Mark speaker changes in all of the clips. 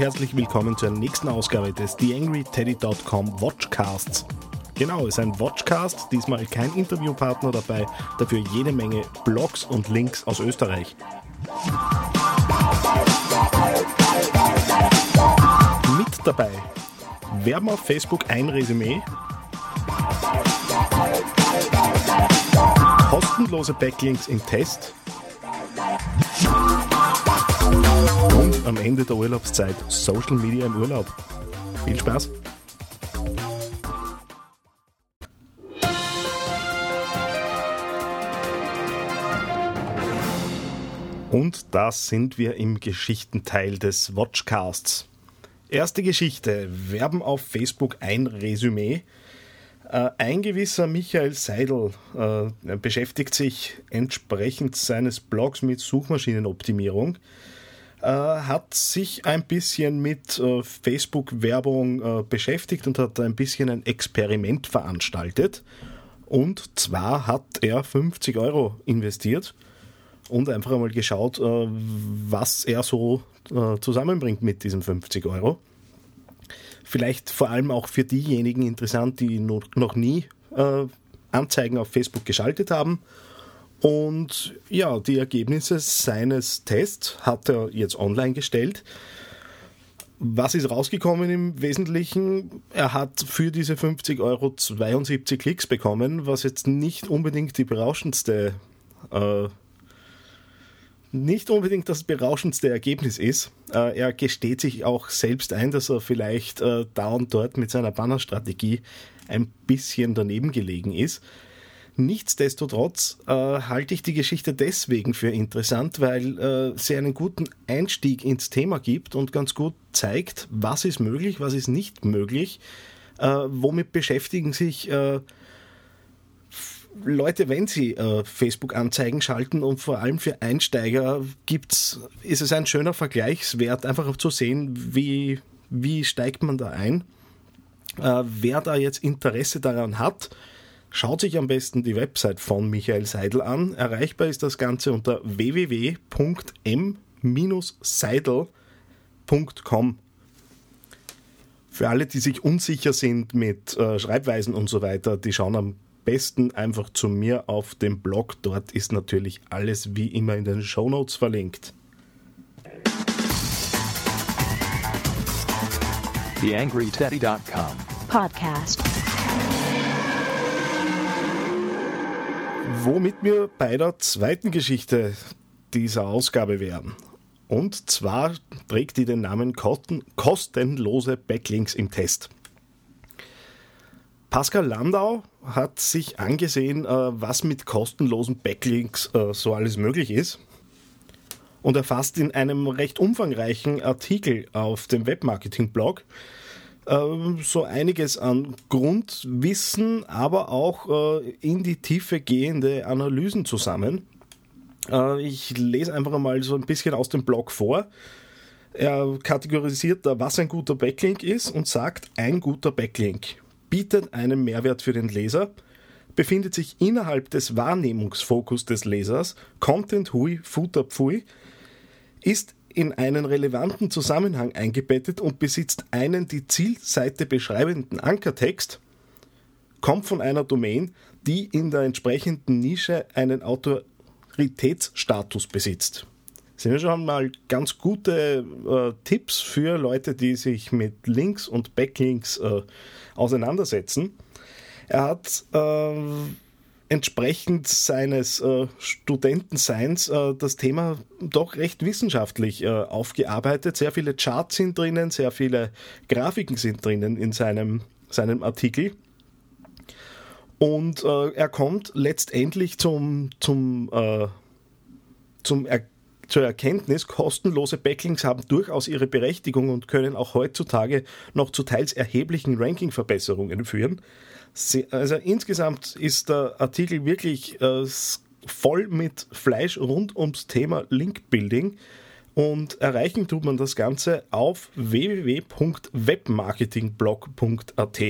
Speaker 1: Herzlich willkommen zur nächsten Ausgabe des TheAngryTeddy.com Watchcasts. Genau, es ist ein Watchcast, diesmal kein Interviewpartner dabei, dafür jede Menge Blogs und Links aus Österreich. Mit dabei Werben auf Facebook ein Resümee, kostenlose Backlinks im Test und am Ende der Urlaubszeit Social Media im Urlaub. Viel Spaß! Und da sind wir im Geschichtenteil des Watchcasts. Erste Geschichte: Werben auf Facebook ein Resümee. Äh, ein gewisser Michael Seidel äh, beschäftigt sich entsprechend seines Blogs mit Suchmaschinenoptimierung, äh, hat sich ein bisschen mit äh, Facebook-Werbung äh, beschäftigt und hat ein bisschen ein Experiment veranstaltet. Und zwar hat er 50 Euro investiert und einfach einmal geschaut, äh, was er so zusammenbringt mit diesen 50 Euro vielleicht vor allem auch für diejenigen interessant, die noch nie äh, Anzeigen auf Facebook geschaltet haben. Und ja, die Ergebnisse seines Tests hat er jetzt online gestellt. Was ist rausgekommen im Wesentlichen? Er hat für diese 50 Euro 72 Klicks bekommen, was jetzt nicht unbedingt die berauschendste äh, nicht unbedingt das berauschendste Ergebnis ist. Äh, er gesteht sich auch selbst ein, dass er vielleicht äh, da und dort mit seiner Bannerstrategie ein bisschen daneben gelegen ist. Nichtsdestotrotz äh, halte ich die Geschichte deswegen für interessant, weil äh, sie einen guten Einstieg ins Thema gibt und ganz gut zeigt, was ist möglich, was ist nicht möglich, äh, womit beschäftigen sich äh, Leute, wenn sie äh, Facebook-Anzeigen schalten und vor allem für Einsteiger gibt's, ist es ein schöner Vergleichswert, einfach zu sehen, wie, wie steigt man da ein. Äh, wer da jetzt Interesse daran hat, schaut sich am besten die Website von Michael Seidel an. Erreichbar ist das Ganze unter www.m-seidel.com. Für alle, die sich unsicher sind mit äh, Schreibweisen und so weiter, die schauen am besten einfach zu mir auf dem Blog. Dort ist natürlich alles wie immer in den Show Notes verlinkt.
Speaker 2: TheAngryTeddy.com
Speaker 3: Podcast.
Speaker 1: Womit wir bei der zweiten Geschichte dieser Ausgabe wären. Und zwar trägt die den Namen kostenlose Backlinks im Test. Pascal Landau hat sich angesehen, äh, was mit kostenlosen Backlinks äh, so alles möglich ist. Und er fasst in einem recht umfangreichen Artikel auf dem Webmarketing-Blog so einiges an Grundwissen, aber auch in die Tiefe gehende Analysen zusammen. Ich lese einfach mal so ein bisschen aus dem Blog vor. Er kategorisiert da, was ein guter Backlink ist und sagt, ein guter Backlink bietet einen Mehrwert für den Leser, befindet sich innerhalb des Wahrnehmungsfokus des Lesers, Content hui, Futter pfui, ist in einen relevanten Zusammenhang eingebettet und besitzt einen die Zielseite beschreibenden Ankertext, kommt von einer Domain, die in der entsprechenden Nische einen Autoritätsstatus besitzt. Das sind ja schon mal ganz gute äh, Tipps für Leute, die sich mit Links und Backlinks äh, auseinandersetzen. Er hat äh, entsprechend seines äh, Studentenseins äh, das Thema doch recht wissenschaftlich äh, aufgearbeitet. Sehr viele Charts sind drinnen, sehr viele Grafiken sind drinnen in seinem, seinem Artikel. Und äh, er kommt letztendlich zum, zum, äh, zum er zur Erkenntnis, kostenlose Backlinks haben durchaus ihre Berechtigung und können auch heutzutage noch zu teils erheblichen Ranking-Verbesserungen führen. Also insgesamt ist der Artikel wirklich äh, voll mit Fleisch rund ums Thema Link-Building. Und erreichen tut man das Ganze auf www.webmarketingblog.at.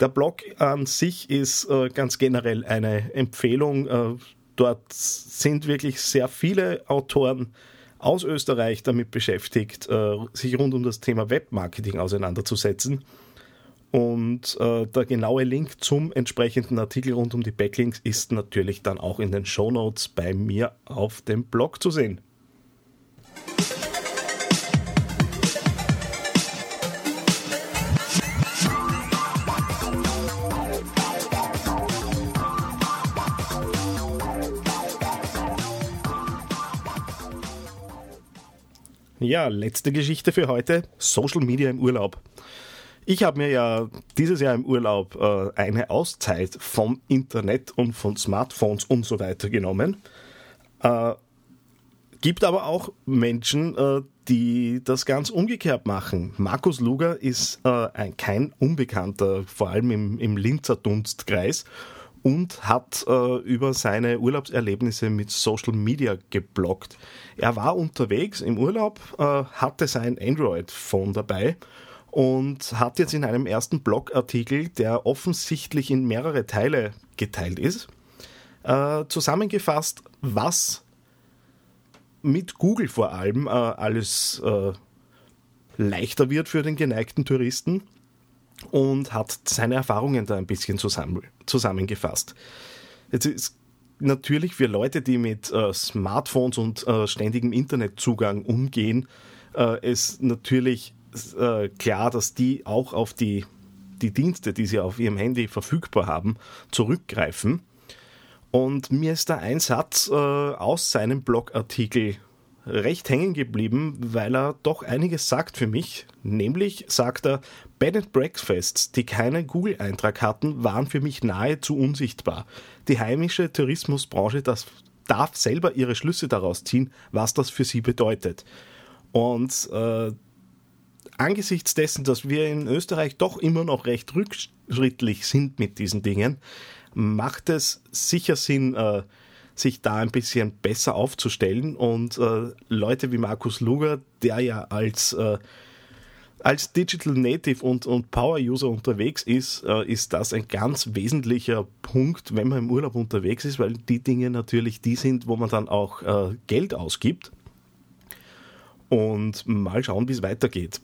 Speaker 1: Der Blog an sich ist äh, ganz generell eine Empfehlung. Äh, dort sind wirklich sehr viele Autoren aus Österreich damit beschäftigt, äh, sich rund um das Thema Webmarketing auseinanderzusetzen. Und äh, der genaue Link zum entsprechenden Artikel rund um die Backlinks ist natürlich dann auch in den Show Notes bei mir auf dem Blog zu sehen. Ja, letzte Geschichte für heute. Social Media im Urlaub. Ich habe mir ja dieses Jahr im Urlaub äh, eine Auszeit vom Internet und von Smartphones und so weiter genommen. Äh, gibt aber auch Menschen, äh, die das ganz umgekehrt machen. Markus Luger ist äh, ein, kein Unbekannter, vor allem im, im Linzer Dunstkreis und hat äh, über seine Urlaubserlebnisse mit Social Media geblockt. Er war unterwegs im Urlaub, äh, hatte sein Android-Phone dabei und hat jetzt in einem ersten Blogartikel, der offensichtlich in mehrere Teile geteilt ist, äh, zusammengefasst, was mit Google vor allem äh, alles äh, leichter wird für den geneigten Touristen und hat seine Erfahrungen da ein bisschen zusammen, zusammengefasst. Jetzt ist natürlich für Leute, die mit äh, Smartphones und äh, ständigem Internetzugang umgehen, äh, ist natürlich äh, klar, dass die auch auf die, die Dienste, die sie auf ihrem Handy verfügbar haben, zurückgreifen. Und mir ist da ein Satz äh, aus seinem Blogartikel recht hängen geblieben, weil er doch einiges sagt für mich. Nämlich sagt er, and Breakfasts, die keinen Google-Eintrag hatten, waren für mich nahezu unsichtbar. Die heimische Tourismusbranche darf selber ihre Schlüsse daraus ziehen, was das für sie bedeutet. Und äh, angesichts dessen, dass wir in Österreich doch immer noch recht rückschrittlich sind mit diesen Dingen, macht es sicher Sinn, äh, sich da ein bisschen besser aufzustellen und äh, Leute wie Markus Luger, der ja als äh, als Digital Native und, und Power-User unterwegs ist, äh, ist das ein ganz wesentlicher Punkt, wenn man im Urlaub unterwegs ist, weil die Dinge natürlich die sind, wo man dann auch äh, Geld ausgibt. Und mal schauen, wie es weitergeht.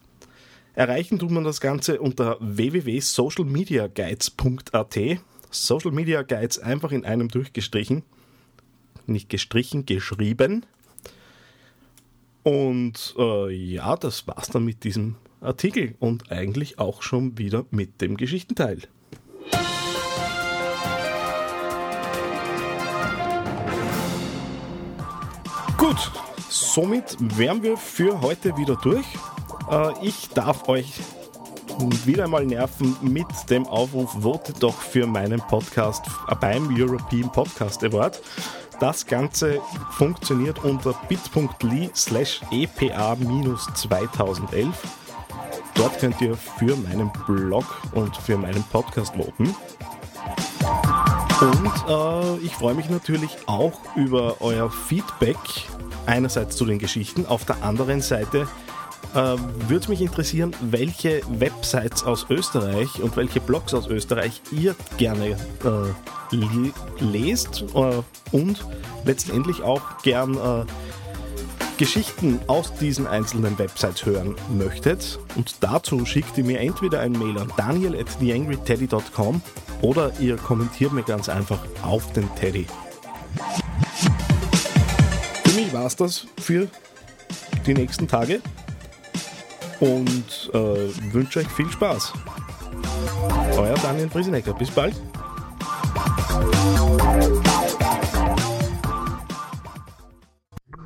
Speaker 1: Erreichen tut man das Ganze unter www.socialmediaguides.at. Social Media Guides einfach in einem durchgestrichen nicht gestrichen, geschrieben. Und äh, ja, das war's dann mit diesem Artikel und eigentlich auch schon wieder mit dem Geschichtenteil. Gut, somit wären wir für heute wieder durch. Äh, ich darf euch wieder einmal nerven mit dem Aufruf, votet doch für meinen Podcast beim European Podcast Award. Das Ganze funktioniert unter bit.ly slash epa-2011. Dort könnt ihr für meinen Blog und für meinen Podcast voten. Und äh, ich freue mich natürlich auch über euer Feedback. Einerseits zu den Geschichten, auf der anderen Seite äh, würde mich interessieren, welche Websites aus Österreich und welche Blogs aus Österreich ihr gerne äh, lest äh, und letztendlich auch gern äh, Geschichten aus diesen einzelnen Websites hören möchtet. Und dazu schickt ihr mir entweder ein Mail an daniel at theangryteddy.com oder ihr kommentiert mir ganz einfach auf den Teddy. Für mich war es das für die nächsten Tage und äh, wünsche euch viel Spaß. Euer Daniel Friesenecker. Bis bald.